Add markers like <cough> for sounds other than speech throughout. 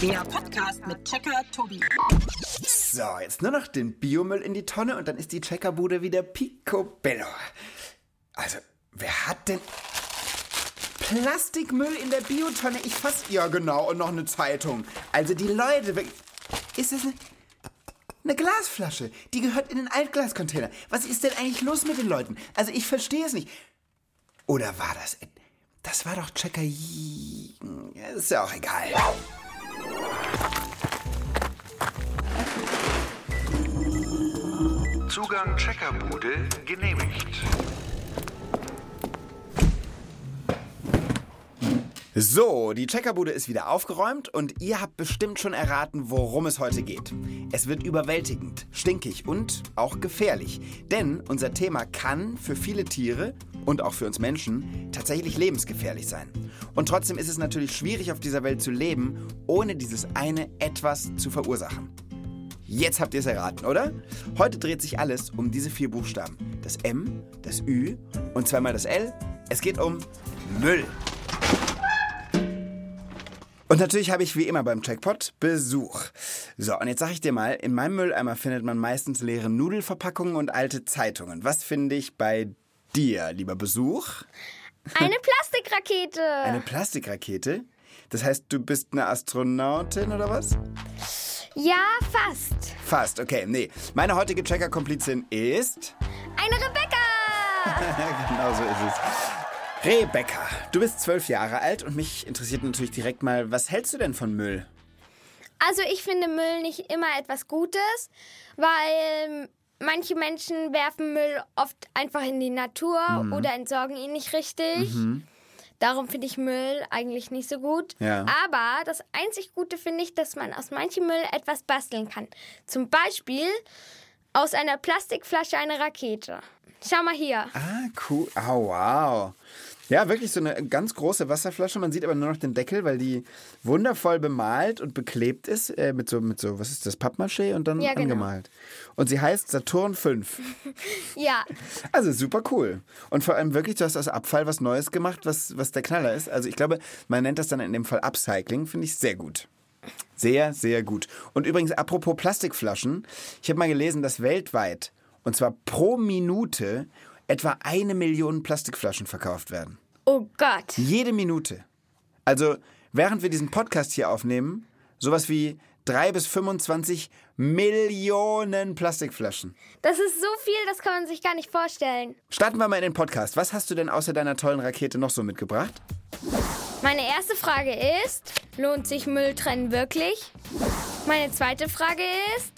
Der Podcast mit Checker Tobi. So, jetzt nur noch den Biomüll in die Tonne und dann ist die Checkerbude wieder picobello. Also, wer hat denn Plastikmüll in der Biotonne? Ich fass... Ja, genau, und noch eine Zeitung. Also die Leute... Ist das eine... Eine Glasflasche, die gehört in den Altglascontainer. Was ist denn eigentlich los mit den Leuten? Also ich verstehe es nicht. Oder war das... Das war doch Checker... Ist ja auch egal. Zugang Checkerbude genehmigt. So, die Checkerbude ist wieder aufgeräumt und ihr habt bestimmt schon erraten, worum es heute geht. Es wird überwältigend, stinkig und auch gefährlich. Denn unser Thema kann für viele Tiere und auch für uns Menschen tatsächlich lebensgefährlich sein. Und trotzdem ist es natürlich schwierig auf dieser Welt zu leben, ohne dieses eine etwas zu verursachen. Jetzt habt ihr es erraten, oder? Heute dreht sich alles um diese vier Buchstaben. Das M, das Ü und zweimal das L. Es geht um Müll. Und natürlich habe ich wie immer beim Checkpot Besuch. So, und jetzt sage ich dir mal, in meinem Mülleimer findet man meistens leere Nudelverpackungen und alte Zeitungen. Was finde ich bei dir, lieber Besuch? Eine Plastikrakete. <laughs> Eine Plastikrakete? Das heißt, du bist eine Astronautin oder was? ja, fast. Fast, okay, nee. Meine heutige Checker-Komplizin ist... Eine Rebecca. <laughs> genau so ist es. Rebecca, du bist zwölf Jahre alt und mich interessiert natürlich direkt mal, was hältst du denn von Müll? Also ich finde Müll nicht immer etwas Gutes, weil manche Menschen werfen Müll oft einfach in die Natur Mhm. oder entsorgen ihn nicht richtig. Darum finde ich Müll eigentlich nicht so gut. Ja. Aber das einzig Gute finde ich, dass man aus manchem Müll etwas basteln kann. Zum Beispiel aus einer Plastikflasche eine Rakete. Schau mal hier. Ah, cool. Oh, wow. Ja, wirklich so eine ganz große Wasserflasche. Man sieht aber nur noch den Deckel, weil die wundervoll bemalt und beklebt ist äh, mit so, mit so, was ist das, Pappmaché und dann Ja, genau. angemalt. Und sie heißt Saturn 5. <laughs> Ja, Also super cool. Und vor allem wirklich, du hast aus Abfall was Neues gemacht, was, was der Knaller ist. Also ich glaube, man nennt das dann in dem Fall Upcycling, finde ich sehr gut. Sehr, sehr gut. Und übrigens, apropos Plastikflaschen, ich habe mal gelesen, dass weltweit, und zwar pro Minute, etwa eine Million Plastikflaschen verkauft werden. oh Gott. Jede Minute. Also, während wir diesen Podcast hier aufnehmen, sowas wie 3 bis 25 Millionen Plastikflaschen. Das ist so viel, das kann man sich gar nicht vorstellen. Starten wir mal in den Podcast. Was hast du denn außer deiner tollen Rakete noch so mitgebracht? Meine erste Frage ist, lohnt sich Mülltrennen wirklich? Meine zweite Frage ist,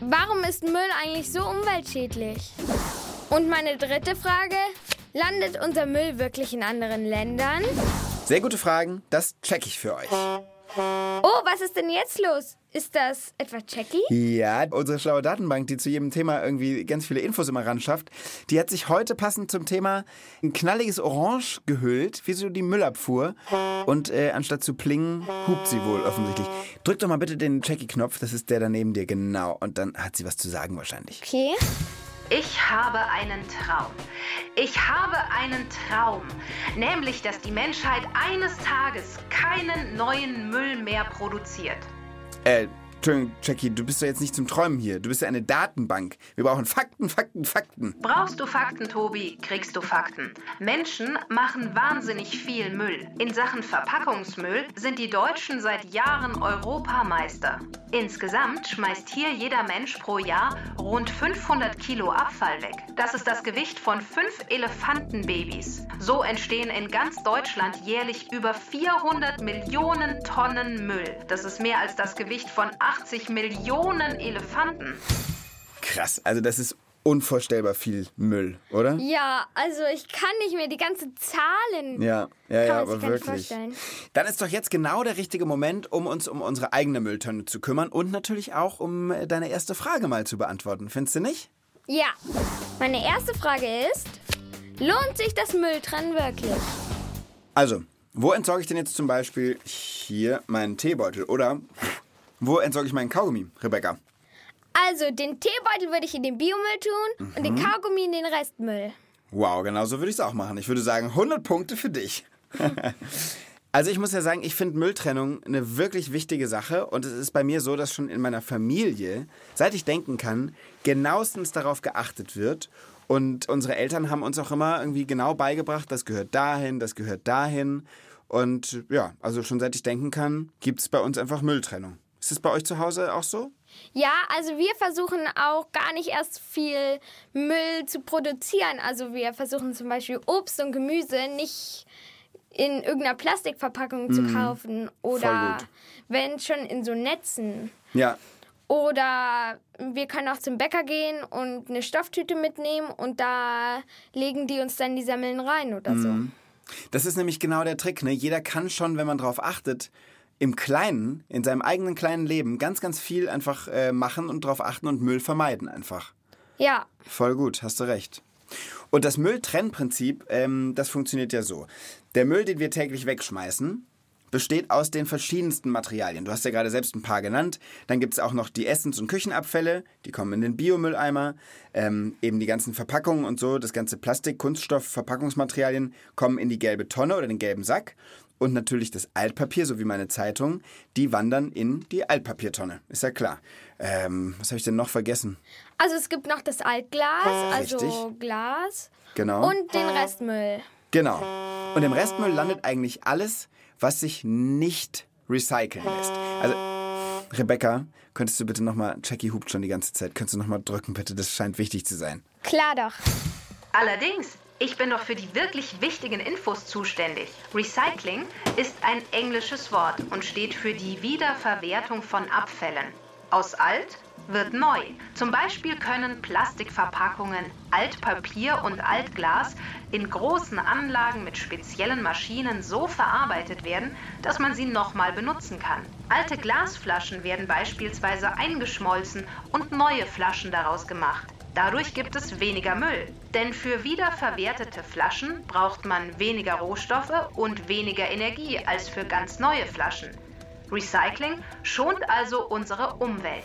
warum ist Müll eigentlich so umweltschädlich? Und meine dritte Frage, landet unser Müll wirklich in anderen Ländern? Sehr gute Fragen, das check ich für euch. Oh, was ist denn jetzt los? Ist das etwa Jackie? Ja, unsere schlaue Datenbank, die zu jedem Thema irgendwie ganz viele Infos immer ran schafft, die hat sich heute passend zum Thema ein knalliges Orange gehüllt, wie so die Müllabfuhr. Und äh, anstatt zu plingen, hupt sie wohl offensichtlich. Drück doch mal bitte den Jackie-Knopf, das ist der da neben dir, genau. Und dann hat sie was zu sagen wahrscheinlich. Okay. Ich habe einen Traum. Ich habe einen Traum. Nämlich, dass die Menschheit eines Tages keinen neuen Müll mehr produziert. Äh, Jackie, du bist doch jetzt nicht zum Träumen hier. Du bist ja eine Datenbank. Wir brauchen Fakten, Fakten, Fakten. Brauchst du Fakten, Tobi, kriegst du Fakten. Menschen machen wahnsinnig viel Müll. In Sachen Verpackungsmüll sind die Deutschen seit Jahren Europameister. Insgesamt schmeißt hier jeder Mensch pro Jahr rund 500 Kilo Abfall weg. Das ist das Gewicht von fünf Elefantenbabys. So entstehen in ganz Deutschland jährlich über 400 Millionen Tonnen Müll. Das ist mehr als das Gewicht von 80 Millionen Elefanten. Krass, also das ist unvorstellbar viel Müll, oder? Ja, also ich kann nicht mehr die ganzen Zahlen. Ja, ja, ja, aber wirklich. vorstellen. Dann ist doch jetzt genau der richtige Moment, um uns um unsere eigene Mülltonne zu kümmern und natürlich auch, um äh, deine erste Frage mal zu beantworten. Findest du nicht? Ja. Meine erste Frage ist, lohnt sich das Mülltrennen wirklich? Also, wo entsorge ich denn jetzt zum Beispiel hier meinen Teebeutel? Oder wo entsorge ich meinen Kaugummi, Rebecca? Also, den Teebeutel würde ich in den Biomüll tun und den Kaugummi in den Restmüll. Wow, genau so würde ich es auch machen. Ich würde sagen, 100 Punkte für dich. <laughs> Also ich muss ja sagen, ich finde Mülltrennung eine wirklich wichtige Sache und es ist bei mir so, dass schon in meiner Familie, seit ich denken kann, genauestens darauf geachtet wird und unsere Eltern haben uns auch immer irgendwie genau beigebracht, das gehört dahin, das gehört dahin und ja, also schon seit ich denken kann, gibt es bei uns einfach Mülltrennung. Ist es bei euch zu Hause auch so? Ja, also wir versuchen auch gar nicht erst viel Müll zu produzieren. Also wir versuchen zum Beispiel Obst und Gemüse nicht in irgendeiner Plastikverpackung zu kaufen oder wenn schon in so Netzen. Ja. Oder wir können auch zum Bäcker gehen und eine Stofftüte mitnehmen und da legen die uns dann die Semmeln rein oder so. Das ist nämlich genau der Trick. Ne? Jeder kann schon, wenn man darauf achtet, im Kleinen, in seinem eigenen kleinen Leben ganz, ganz viel einfach äh, machen und darauf achten und Müll vermeiden einfach. Ja, Voll gut, hast du recht. Und das Mülltrennprinzip, ähm, das funktioniert ja so. Der Müll, den wir täglich wegschmeißen, besteht aus den verschiedensten Materialien. Du hast ja gerade selbst ein paar genannt. Dann gibt es auch noch die Essens- und Küchenabfälle, die kommen in den Biomülleimer. Ähm, eben die ganzen Verpackungen und so, das ganze Plastik, Kunststoff, Verpackungsmaterialien kommen in die gelbe Tonne oder den gelben Sack. Und natürlich das Altpapier, so wie meine Zeitung, die wandern in die Altpapiertonne. Ist ja klar. Ähm, was habe ich denn noch vergessen? also es gibt noch das Altglas, also Richtig. Glas Genau. und den Restmüll. Genau. Und im Restmüll landet eigentlich alles, was sich nicht recyceln lässt. Also, Rebecca, könntest du bitte nochmal, Jackie hupt schon die ganze Zeit, könntest du nochmal drücken, bitte? Das scheint wichtig zu sein. Klar doch. Allerdings, ich bin doch für die wirklich wichtigen Infos zuständig. Recycling ist ein englisches Wort und steht für die Wiederverwertung von Abfällen. Aus alt wird neu. Zum Beispiel können Plastikverpackungen, Altpapier und Altglas in großen Anlagen mit speziellen Maschinen so verarbeitet werden, dass man sie nochmal benutzen kann. Alte Glasflaschen werden beispielsweise eingeschmolzen und neue Flaschen daraus gemacht. Dadurch gibt es weniger Müll. Denn für wiederverwertete Flaschen braucht man weniger Rohstoffe und weniger Energie als für ganz neue Flaschen. Recycling schont also unsere Umwelt.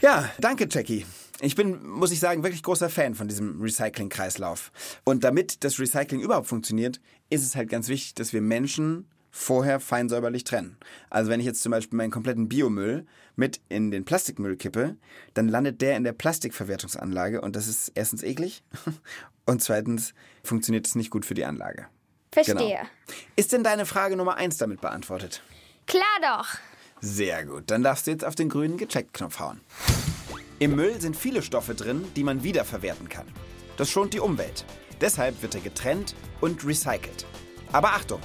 Ja, danke, Jackie. Ich bin, muss ich sagen, wirklich großer Fan von diesem Recycling-Kreislauf. Und damit das Recycling überhaupt funktioniert, ist es halt ganz wichtig, dass wir Menschen vorher fein säuberlich trennen. Also wenn ich jetzt zum Beispiel meinen kompletten Biomüll mit in den Plastikmüll kippe, dann landet der in der Plastikverwertungsanlage und das ist erstens eklig <laughs> und zweitens funktioniert es nicht gut für die Anlage. Verstehe. Genau. Ist denn deine Frage Nummer eins damit beantwortet? Klar doch. Sehr gut, dann darfst du jetzt auf den grünen Gecheckt-Knopf hauen. Im Müll sind viele Stoffe drin, die man wiederverwerten kann. Das schont die Umwelt. Deshalb wird er getrennt und recycelt. Aber Achtung,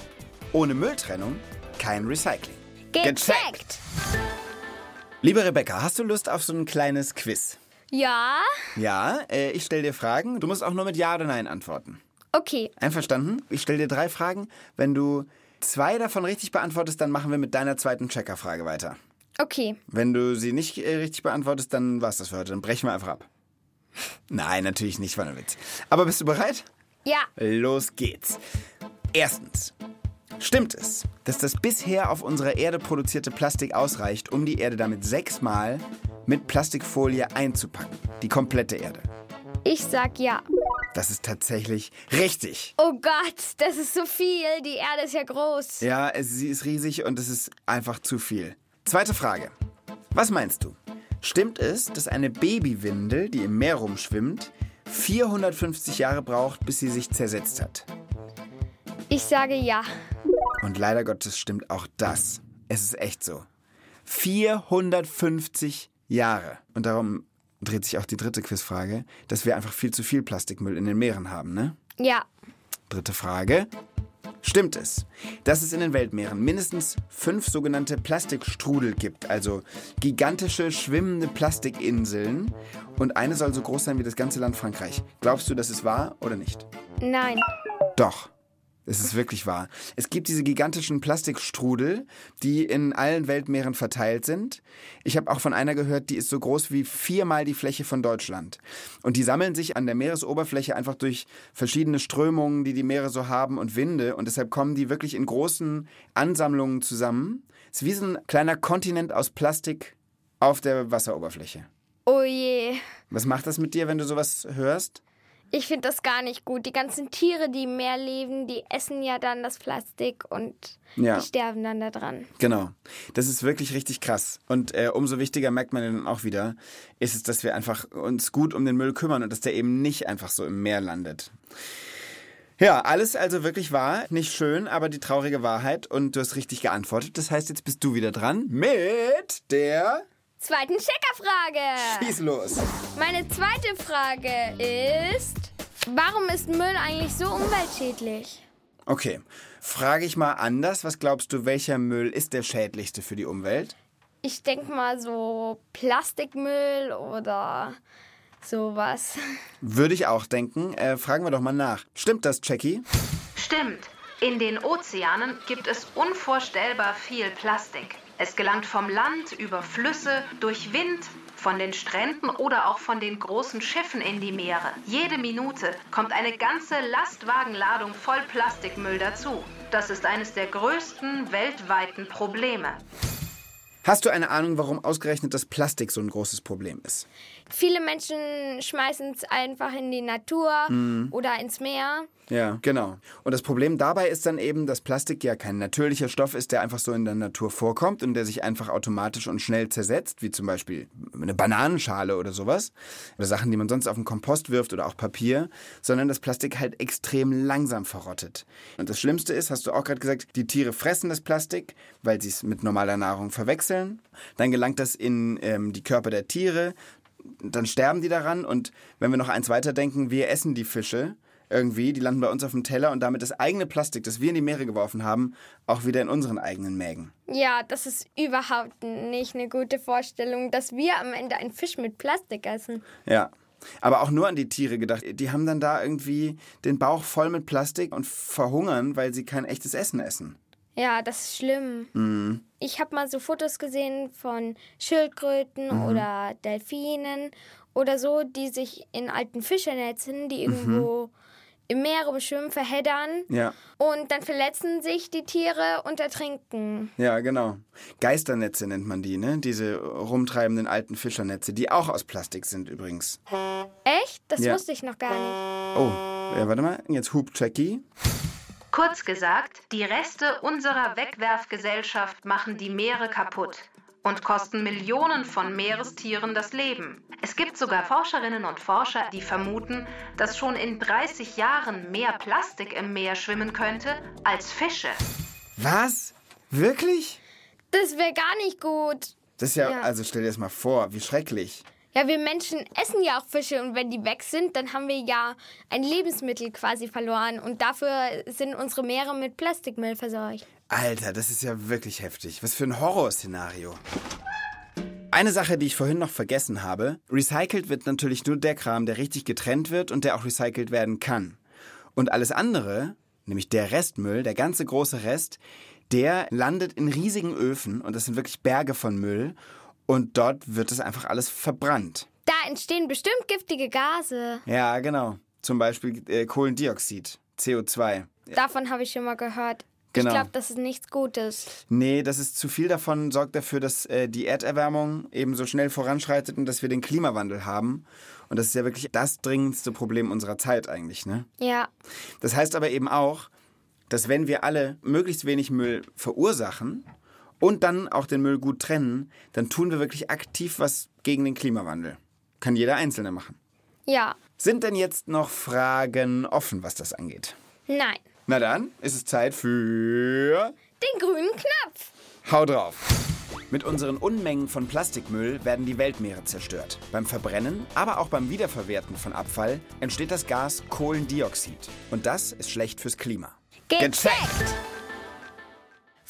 ohne Mülltrennung kein Recycling. Gecheckt. Liebe Rebecca, hast du Lust auf so ein kleines Quiz? Ja, Ja, äh, ich stelle dir Fragen. Du musst auch nur mit Ja oder Nein antworten. okay. Einverstanden? Ich stelle dir drei Fragen. Wenn du zwei davon richtig beantwortest, dann machen wir mit deiner zweiten Checkerfrage weiter. Okay. Wenn du sie nicht äh, richtig beantwortest, dann war's das für heute. Dann brechen wir einfach ab. Nein, natürlich nicht, war nur Witz. Aber bist du bereit? Ja, Los geht's. Erstens. Stimmt es, dass das bisher auf unserer Erde produzierte Plastik ausreicht, um die Erde damit sechsmal mit Plastikfolie einzupacken? Die komplette Erde. ich sag ja. Das ist tatsächlich richtig. Oh Gott, das ist so viel. Die Erde ist ja groß. Ja, es, sie ist riesig und es ist einfach zu viel. Zweite Frage. Was meinst du? Stimmt es, dass eine Babywindel, die im Meer rumschwimmt, 450 Jahre braucht, bis sie sich zersetzt hat? Ich sage ja. Und leider Gottes stimmt auch das. Es ist echt so. 450 Jahre. Und darum dreht sich auch die dritte Quizfrage, dass wir einfach viel zu viel Plastikmüll in den Meeren haben, ne? Ja. Dritte Frage. Stimmt es, dass es in den Weltmeeren mindestens fünf sogenannte Plastikstrudel gibt, also gigantische schwimmende Plastikinseln und eine soll so groß sein wie das ganze Land Frankreich? Glaubst du, das ist wahr oder nicht? Nein. Doch. Es ist wirklich wahr. Es gibt diese gigantischen Plastikstrudel, die in allen Weltmeeren verteilt sind. Ich habe auch von einer gehört, die ist so groß wie viermal die Fläche von Deutschland. Und die sammeln sich an der Meeresoberfläche einfach durch verschiedene Strömungen, die die Meere so haben und Winde. Und deshalb kommen die wirklich in großen Ansammlungen zusammen. Es ist wie so ein kleiner Kontinent aus Plastik auf der Wasseroberfläche. Oh je. Was macht das mit dir, wenn du sowas hörst? Ich finde das gar nicht gut. Die ganzen Tiere, die im Meer leben, die essen ja dann das Plastik und Ja. die sterben dann daran. Genau. Das ist wirklich richtig krass. Und äh, umso wichtiger merkt man dann auch wieder, ist es, dass wir einfach uns gut um den Müll kümmern und dass der eben nicht einfach so im Meer landet. Ja, alles also wirklich wahr. Nicht schön, aber die traurige Wahrheit. Und du hast richtig geantwortet. Das heißt, jetzt bist du wieder dran mit der... Zweiten Checkerfrage. Schieß los. Meine zweite Frage ist, warum ist Müll eigentlich so umweltschädlich? Okay. Frage ich mal anders. Was glaubst du, welcher Müll ist der schädlichste für die Umwelt? Ich denke mal so Plastikmüll oder sowas. <laughs> Würde ich auch denken. Äh, fragen wir doch mal nach. Stimmt das, Jackie? Stimmt. In den Ozeanen gibt es unvorstellbar viel Plastik. Es gelangt vom Land über Flüsse, durch Wind, von den Stränden oder auch von den großen Schiffen in die Meere. Jede Minute kommt eine ganze Lastwagenladung voll Plastikmüll dazu. Das ist eines der größten weltweiten Probleme. Hast du eine Ahnung, warum ausgerechnet das Plastik so ein großes Problem ist? Viele Menschen schmeißen es einfach in die Natur oder ins Meer. Ja, genau. Und das Problem dabei ist dann eben, dass Plastik ja kein natürlicher Stoff ist, der einfach so in der Natur vorkommt und der sich einfach automatisch und schnell zersetzt, wie zum Beispiel eine Bananenschale oder sowas. Oder Sachen, die man sonst auf den Kompost wirft oder auch Papier, sondern das Plastik halt extrem langsam verrottet. Und das Schlimmste ist, hast du auch gerade gesagt, die Tiere fressen das Plastik, weil sie es mit normaler Nahrung verwechseln. Dann gelangt das in ähm, die Körper der Tiere, dann sterben die daran und wenn wir noch eins weiterdenken, wir essen die Fische irgendwie, die landen bei uns auf dem Teller und damit das eigene Plastik, das wir in die Meere geworfen haben, auch wieder in unseren eigenen Mägen. Ja, das ist überhaupt nicht eine gute Vorstellung, dass wir am Ende einen Fisch mit Plastik essen. Ja. Aber auch nur an die Tiere gedacht. Die haben dann da irgendwie den Bauch voll mit Plastik und verhungern, weil sie kein echtes Essen essen. Ja, das ist schlimm. Ich habe mal so Fotos gesehen von Schildkröten oder Delfinen oder so, die sich in alten Fischernetzen, die irgendwo im Meer rumschwimmen, verheddern. Ja. Und dann verletzen sich die Tiere und ertrinken. Ja, genau. Geisternetze nennt man die, ne? Diese rumtreibenden alten Fischernetze, die auch aus Plastik sind übrigens. Echt? Das Ja. wusste ich noch gar nicht. Oh, ja, warte mal. Jetzt Hub Jackie. Kurz gesagt, die Reste unserer Wegwerfgesellschaft machen die Meere kaputt und kosten Millionen von Meerestieren das Leben. Es gibt sogar Forscherinnen und Forscher, die vermuten, dass schon in 30 Jahren mehr Plastik im Meer schwimmen könnte als Fische. Was? Wirklich? Das wäre gar nicht gut. Das ist ja, Ja. also stell dir das mal vor, wie schrecklich. Ja, wir Menschen essen ja auch Fische und wenn die weg sind, dann haben wir ja ein Lebensmittel quasi verloren und dafür sind unsere Meere mit Plastikmüll verseucht. Alter, das ist ja wirklich heftig. Was für ein Horrorszenario. Eine Sache, die ich vorhin noch vergessen habe. Recycelt wird natürlich nur der Kram, der richtig getrennt wird und der auch recycelt werden kann. Und alles andere, nämlich der Restmüll, der ganze große Rest, der landet in riesigen Öfen und das sind wirklich Berge von Müll und dort wird es einfach alles verbrannt. Da entstehen bestimmt giftige Gase. Ja, genau. Zum Beispiel äh, Kohlendioxid, CO2. Davon habe ich schon mal gehört. Genau. Ich glaube, das ist nichts Gutes. Nee, das ist zu viel davon, sorgt dafür, dass äh, die Erderwärmung eben so schnell voranschreitet und dass wir den Klimawandel haben. Und das ist ja wirklich das dringendste Problem unserer Zeit eigentlich, ne? Ja. Das heißt aber eben auch, dass wenn wir alle möglichst wenig Müll verursachen und dann auch den Müll gut trennen, dann tun wir wirklich aktiv was gegen den Klimawandel. Kann jeder Einzelne machen. Ja. Sind denn jetzt noch Fragen offen, was das angeht? Nein. Na dann ist es Zeit für Den grünen Knopf. Hau drauf! Mit unseren Unmengen von Plastikmüll werden die Weltmeere zerstört. Beim Verbrennen, aber auch beim Wiederverwerten von Abfall entsteht das Gas Kohlendioxid. Und das ist schlecht fürs Klima. Gecheckt.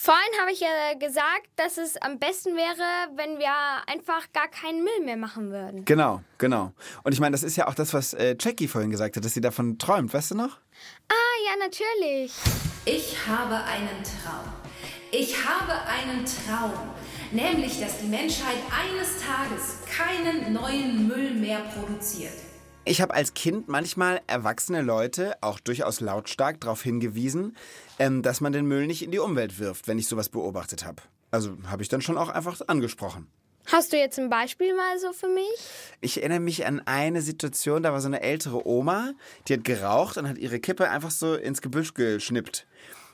Vorhin habe ich ja gesagt, dass es am besten wäre, wenn wir einfach gar keinen Müll mehr machen würden. Genau, genau. Und ich meine, das ist ja auch das, was äh, Jackie vorhin gesagt hat, dass sie davon träumt, weißt du noch? Ah, ja, natürlich. Ich habe einen Traum. Ich habe einen Traum. Nämlich, dass die Menschheit eines Tages keinen neuen Müll mehr produziert. Ich habe als Kind manchmal erwachsene Leute auch durchaus lautstark darauf hingewiesen, ähm, dass man den Müll nicht in die Umwelt wirft, wenn ich sowas beobachtet habe. Also habe ich dann schon auch einfach angesprochen. Hast du jetzt ein Beispiel mal so für mich? Ich erinnere mich an eine Situation, da war so eine ältere Oma, die hat geraucht und hat ihre Kippe einfach so ins Gebüsch geschnippt.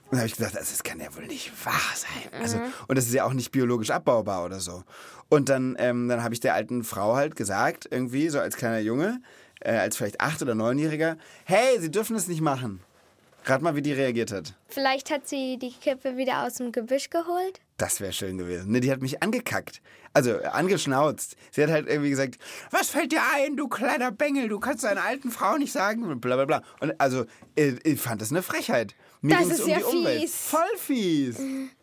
Und da habe ich gesagt, das kann ja wohl nicht wahr sein. Also, und das ist ja auch nicht biologisch abbaubar oder so. Und dann, ähm, dann habe ich der alten Frau halt gesagt, irgendwie so als kleiner Junge, äh, als vielleicht acht- oder neunjähriger, hey, Sie dürfen das nicht machen. Rat mal, wie die reagiert hat. Vielleicht hat sie die Kippe wieder aus dem Gebüsch geholt? Das wäre schön gewesen. Ne, die hat mich angekackt. Also äh, angeschnauzt. Sie hat halt irgendwie gesagt, was fällt dir ein, du kleiner Bengel, du kannst deiner alten Frau nicht sagen, und bla bla bla. Und also, äh, ich fand das eine Frechheit. Mir Das ist um ja die Umwelt. fies. Voll fies.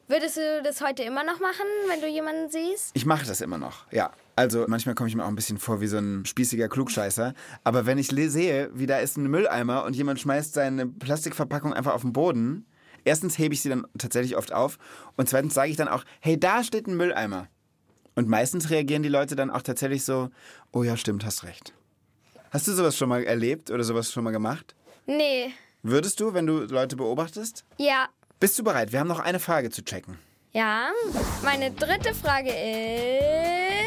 Würdest du das heute immer noch machen, wenn du jemanden siehst? Ich mache das immer noch, ja. Also manchmal komme ich mir auch ein bisschen vor wie so ein spießiger Klugscheißer. Aber wenn ich sehe, wie da ist ein Mülleimer und jemand schmeißt seine Plastikverpackung einfach auf den Boden, erstens hebe ich sie dann tatsächlich oft auf und zweitens sage ich dann auch, hey, da steht ein Mülleimer. Und meistens reagieren die Leute dann auch tatsächlich so, oh ja, stimmt, hast recht. Hast du sowas schon mal erlebt oder sowas schon mal gemacht? Nee. Würdest du, wenn du Leute beobachtest? Ja. Bist du bereit? Wir haben noch eine Frage zu checken. Ja. Meine dritte Frage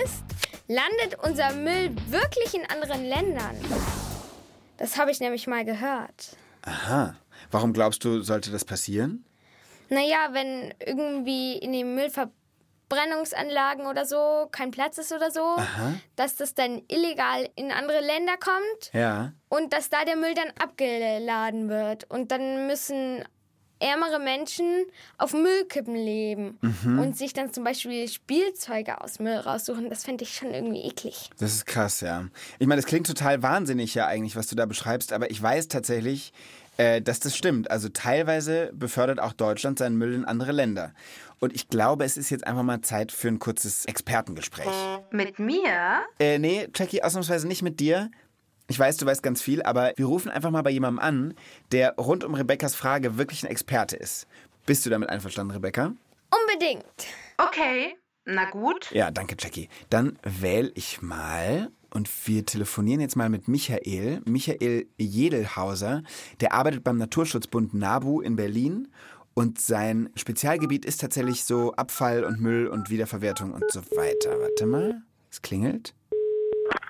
ist, landet unser Müll wirklich in anderen Ländern? Das habe ich nämlich mal gehört. Aha. Warum glaubst du, sollte das passieren? Naja, wenn irgendwie in den Müllverbrennungsanlagen oder so kein Platz ist oder so, dass das dann illegal in andere Länder kommt Ja. und dass da der Müll dann abgeladen wird. Und dann müssen ärmere Menschen auf Müllkippen leben und sich dann zum Beispiel Spielzeuge aus Müll raussuchen. Das fände ich schon irgendwie eklig. Das ist krass, ja. Ich meine, das klingt total wahnsinnig ja eigentlich, was du da beschreibst, aber ich weiß tatsächlich, äh, dass das stimmt. Also teilweise befördert auch Deutschland seinen Müll in andere Länder. Und ich glaube, es ist jetzt einfach mal Zeit für ein kurzes Expertengespräch. Mit mir? Äh, nee, Jackie, ausnahmsweise nicht mit dir. Ich weiß, du weißt ganz viel, aber wir rufen einfach mal bei jemandem an, der rund um Rebekkas Frage wirklich ein Experte ist. Bist du damit einverstanden, Rebecca? Unbedingt. Okay, na gut. Ja, danke, Jackie. Dann wähle ich mal und wir telefonieren jetzt mal mit Michael. Michael Jedelhauser, der arbeitet beim Naturschutzbund NABU in Berlin und sein Spezialgebiet ist tatsächlich so Abfall und Müll und Wiederverwertung und so weiter. Warte mal, es klingelt.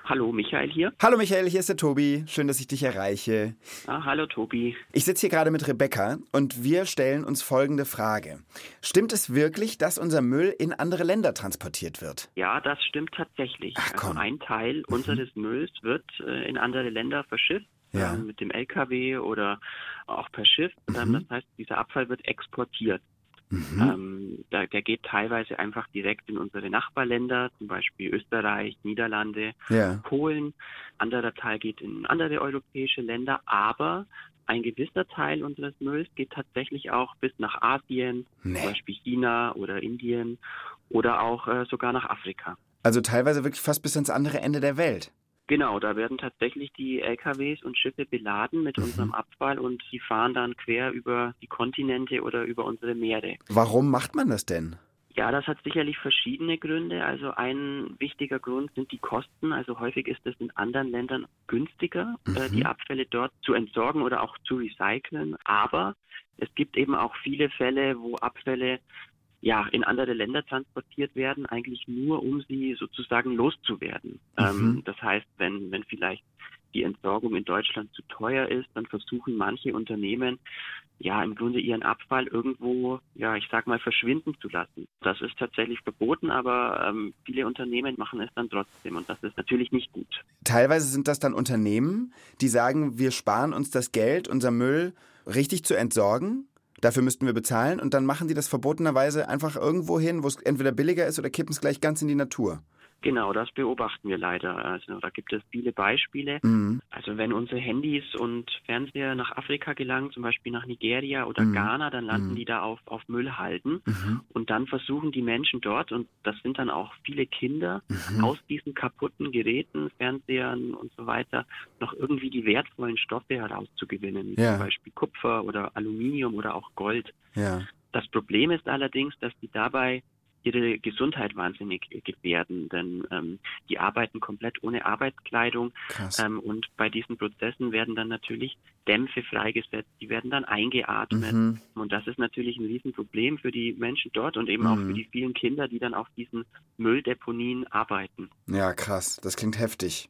Hallo, Michael hier. Hallo Michael, hier ist der Tobi. Schön, dass ich dich erreiche. Ah, hallo, Tobi. Ich sitze hier gerade mit Rebecca und wir stellen uns folgende Frage. Stimmt es wirklich, dass unser Müll in andere Länder transportiert wird? Ja, das stimmt tatsächlich. Ach, komm. Mhm. Also ein Teil unseres Mülls wird äh, in andere Länder verschifft. Ja. ähm, mit dem LKW oder auch per Schiff. Mhm. Ähm, das heißt, dieser Abfall wird exportiert. Ähm, da, der geht teilweise einfach direkt in unsere Nachbarländer, zum Beispiel Österreich, Niederlande, Ja. Polen. Anderer Teil geht in andere europäische Länder, aber ein gewisser Teil unseres Mülls geht tatsächlich auch bis nach Asien, Nee. zum Beispiel China oder Indien oder auch äh, sogar nach Afrika. Also teilweise wirklich fast bis ans andere Ende der Welt. Genau, da werden tatsächlich die LKWs und Schiffe beladen mit unserem Abfall und die fahren dann quer über die Kontinente oder über unsere Meere. Warum macht man das denn? Ja, das hat sicherlich verschiedene Gründe. Also ein wichtiger Grund sind die Kosten. Also häufig ist es in anderen Ländern günstiger, äh, die Abfälle dort zu entsorgen oder auch zu recyceln. Aber es gibt eben auch viele Fälle, wo Abfälle ja in andere Länder transportiert werden, eigentlich nur um sie sozusagen loszuwerden. Ähm, das heißt, wenn, wenn vielleicht die Entsorgung in Deutschland zu teuer ist, dann versuchen manche Unternehmen ja im Grunde ihren Abfall irgendwo, ja, ich sag mal, verschwinden zu lassen. Das ist tatsächlich verboten, aber ähm, viele Unternehmen machen es dann trotzdem und das ist natürlich nicht gut. Teilweise sind das dann Unternehmen, die sagen, wir sparen uns das Geld, unser Müll richtig zu entsorgen. Dafür müssten wir bezahlen und dann machen die das verbotenerweise einfach irgendwo hin, wo es entweder billiger ist oder kippen es gleich ganz in die Natur. Genau, das beobachten wir leider. Also da gibt es viele Beispiele. Mhm. Also wenn unsere Handys und Fernseher nach Afrika gelangen, zum Beispiel nach Nigeria oder Mhm. Ghana, dann landen Mhm. die da auf, auf Müllhalden. Mhm. Und dann versuchen die Menschen dort, und das sind dann auch viele Kinder, Mhm. aus diesen kaputten Geräten, Fernsehern und so weiter, noch irgendwie die wertvollen Stoffe herauszugewinnen, Ja. zum Beispiel Kupfer oder Aluminium oder auch Gold. Ja. Das Problem ist allerdings, dass die dabei ihre Gesundheit wahnsinnig gefährden, denn ähm, die arbeiten komplett ohne Arbeitskleidung ähm, und bei diesen Prozessen werden dann natürlich Dämpfe freigesetzt, die werden dann eingeatmet Mhm. und das ist natürlich ein Riesenproblem für die Menschen dort und eben auch Mhm. für die vielen Kinder, die dann auf diesen Mülldeponien arbeiten. Ja, krass. Das klingt heftig.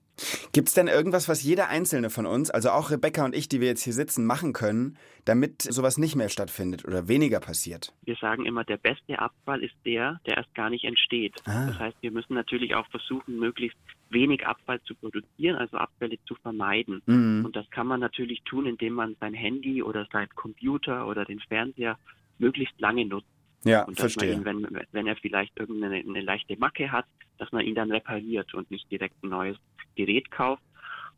Gibt's denn irgendwas, was jeder einzelne von uns, also auch Rebecca und ich, die wir jetzt hier sitzen, machen können, damit sowas nicht mehr stattfindet oder weniger passiert? Wir sagen immer, der beste Abfall ist der, der erst gar nicht entsteht. Ah. Das heißt, wir müssen natürlich auch versuchen, möglichst wenig Abfall zu produzieren, also Abfälle zu vermeiden. Mhm. Und das kann man natürlich tun, indem man sein Handy oder sein Computer oder den Fernseher möglichst lange nutzt. Ja, Und dass man verstehe. ihn, wenn, wenn er vielleicht irgendeine eine leichte Macke hat, dass man ihn dann repariert und nicht direkt ein neues Gerät kauft.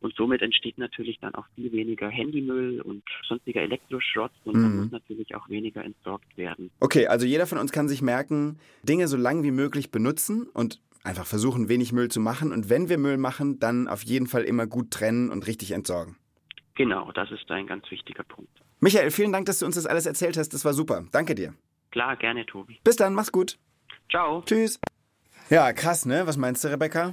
Und somit entsteht natürlich dann auch viel weniger Handymüll und sonstiger Elektroschrott und dann Mhm. muss natürlich auch weniger entsorgt werden. Okay, also jeder von uns kann sich merken, Dinge so lang wie möglich benutzen und einfach versuchen, wenig Müll zu machen. Und wenn wir Müll machen, dann auf jeden Fall immer gut trennen und richtig entsorgen. Genau, das ist ein ganz wichtiger Punkt. Michael, vielen Dank, dass du uns das alles erzählt hast. Das war super. Danke dir. Klar, gerne, Tobi. Bis dann, mach's gut. Ciao. Tschüss. Ja, krass, ne? Was meinst du, Rebecca?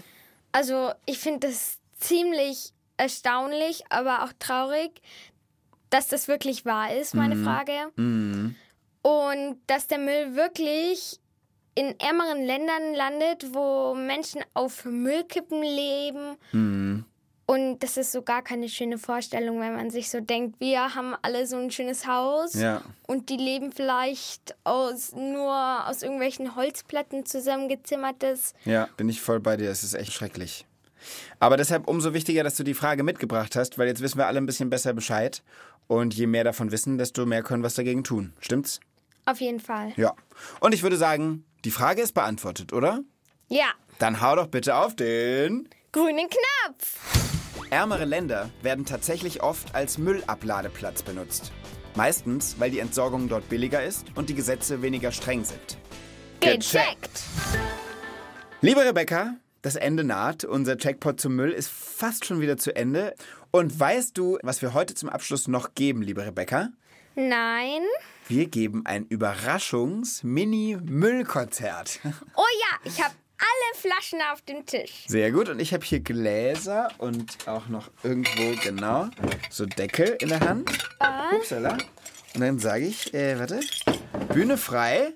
Also ich finde das ziemlich erstaunlich, aber auch traurig, dass das wirklich wahr ist, meine Frage. Mhm. Und dass der Müll wirklich in ärmeren Ländern landet, wo Menschen auf Müllkippen leben. Mhm. Und das ist so gar keine schöne Vorstellung, wenn man sich so denkt, wir haben alle so ein schönes Haus Ja. und die leben vielleicht aus nur aus irgendwelchen Holzplatten zusammengezimmertes. Ja, bin ich voll bei dir. Es ist echt schrecklich. Aber deshalb umso wichtiger, dass du die Frage mitgebracht hast, weil jetzt wissen wir alle ein bisschen besser Bescheid. Und je mehr davon wissen, desto mehr können wir was dagegen tun. Stimmt's? Auf jeden Fall. Ja. Und ich würde sagen, die Frage ist beantwortet, oder? Ja, Dann hau doch bitte auf den. grünen Knopf. Ärmere Länder werden tatsächlich oft als Müllabladeplatz benutzt. Meistens, weil die Entsorgung dort billiger ist und die Gesetze weniger streng sind. Gecheckt. Liebe Rebecca, das Ende naht. Unser Checkpot zum Müll ist fast schon wieder zu Ende. Und weißt du, was wir heute zum Abschluss noch geben, liebe Rebecca? Nein. Wir geben ein Überraschungs-Mini-Müllkonzert. Oh ja, ich habe alle Flaschen auf dem Tisch. Sehr gut. Und ich habe hier Gläser und auch noch irgendwo, genau, so Deckel in der Hand. Upsala. Und dann sage ich, äh, warte, Bühne frei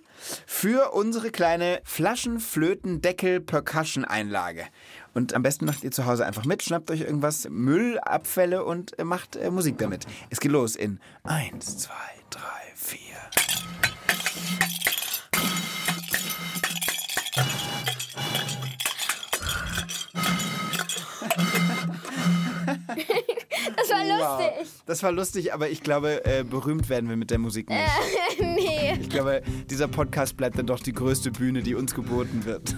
für unsere kleine Flaschenflöten-Deckel-Percussion-Einlage. Und am besten macht ihr zu Hause einfach mit, schnappt euch irgendwas, Müllabfälle und äh, macht äh, Musik damit. Es geht los in 1, 2, 3, 4. Das war lustig. Das war lustig, aber ich glaube, äh, berühmt werden wir mit der Musik nicht. <laughs> nee. Ich glaube, dieser Podcast bleibt dann doch die größte Bühne, die uns geboten wird.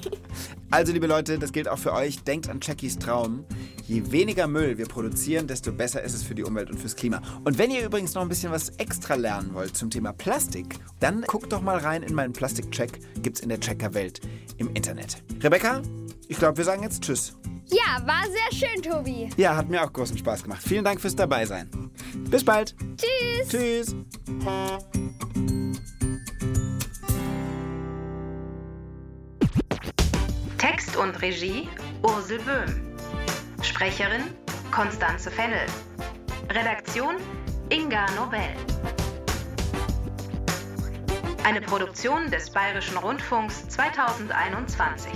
<laughs> also, liebe Leute, das gilt auch für euch. Denkt an Jackies Traum. Je weniger Müll wir produzieren, desto besser ist es für die Umwelt und fürs Klima. Und wenn ihr übrigens noch ein bisschen was extra lernen wollt zum Thema Plastik, dann guckt doch mal rein in meinen Plastikcheck. Gibt's in der Checker-Welt im Internet. Rebecca, ich glaube, wir sagen jetzt Tschüss. Ja, war sehr schön, Tobi. Ja, hat mir auch großen Spaß gemacht. Vielen Dank fürs Dabeisein. Bis bald. Tschüss. Tschüss. Text und Regie Ursel Böhm. Sprecherin Konstanze Fennel. Redaktion Inga Nobel. Eine Produktion des Bayerischen Rundfunks 2021.